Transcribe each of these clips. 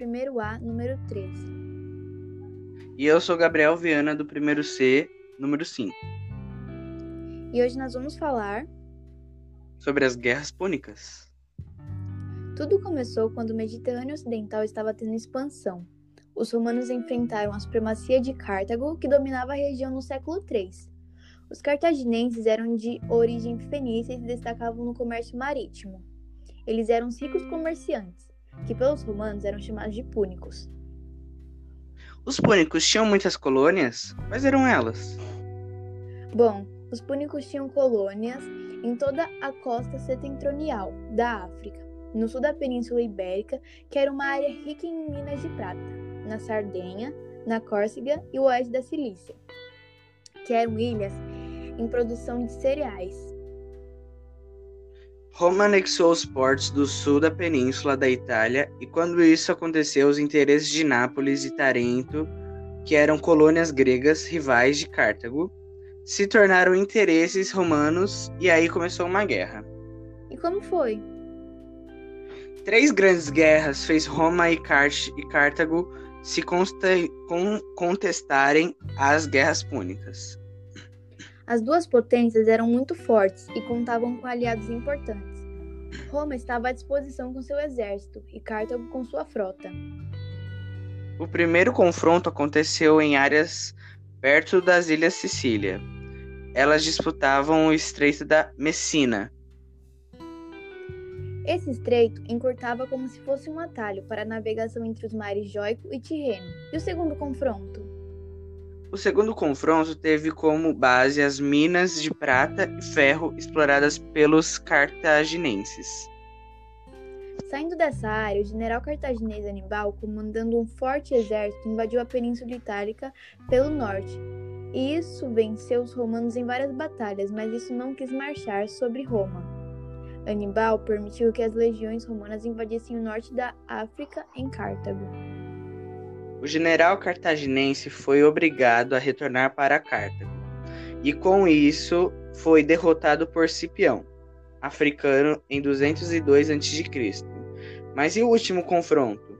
primeiro A, número 13. E eu sou Gabriel Viana, do primeiro C, número 5. E hoje nós vamos falar Sobre as guerras púnicas. Tudo começou quando o Mediterrâneo Ocidental estava tendo expansão. Os romanos enfrentaram a supremacia de Cartago, que dominava a região no século III. Os cartaginenses eram de origem fenícia e se destacavam no comércio marítimo. Eles eram ricos comerciantes, que pelos romanos eram chamados de púnicos. Os púnicos tinham muitas colônias? Quais eram elas? Bom, os púnicos tinham colônias em toda a costa setentrional da África, no sul da Península Ibérica, que era uma área rica em minas de prata, na Sardenha, na Córcega e o oeste da Cilícia, que eram ilhas em produção de cereais. Roma anexou os portos do sul da península da Itália e quando isso aconteceu, os interesses de Nápoles e Tarento, que eram colônias gregas rivais de Cartago, se tornaram interesses romanos e aí começou uma guerra. E como foi? Três grandes guerras fez Roma e, e Cartago se contestarem as guerras púnicas. As duas potências eram muito fortes e contavam com aliados importantes. Roma estava à disposição com seu exército e Cartago com sua frota. O primeiro confronto aconteceu em áreas perto das Ilhas Sicília. Elas disputavam o Estreito da Messina. Esse estreito encurtava como se fosse um atalho para a navegação entre os mares Jóico e Tirreno. E o segundo confronto? O segundo confronto teve como base as minas de prata e ferro exploradas pelos cartaginenses. Saindo dessa área, o general cartaginês Anibal, comandando um forte exército, invadiu a Península Itálica pelo norte. E isso venceu os romanos em várias batalhas, mas isso não quis marchar sobre Roma. Anibal permitiu que as legiões romanas invadissem o norte da África em Cartago. O general cartaginense foi obrigado a retornar para Cartago, e com isso foi derrotado por Cipião, africano, em 202 a.C. Mas e o último confronto?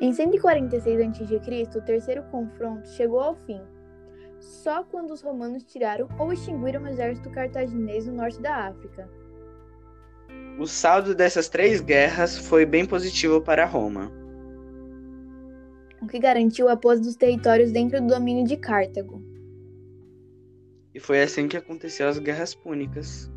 Em 146 a.C., o terceiro confronto chegou ao fim, só quando os romanos tiraram ou extinguiram o exército cartaginês no norte da África. O saldo dessas três guerras foi bem positivo para Roma o que garantiu a pose dos territórios dentro do domínio de Cartago. E foi assim que aconteceu as Guerras Púnicas.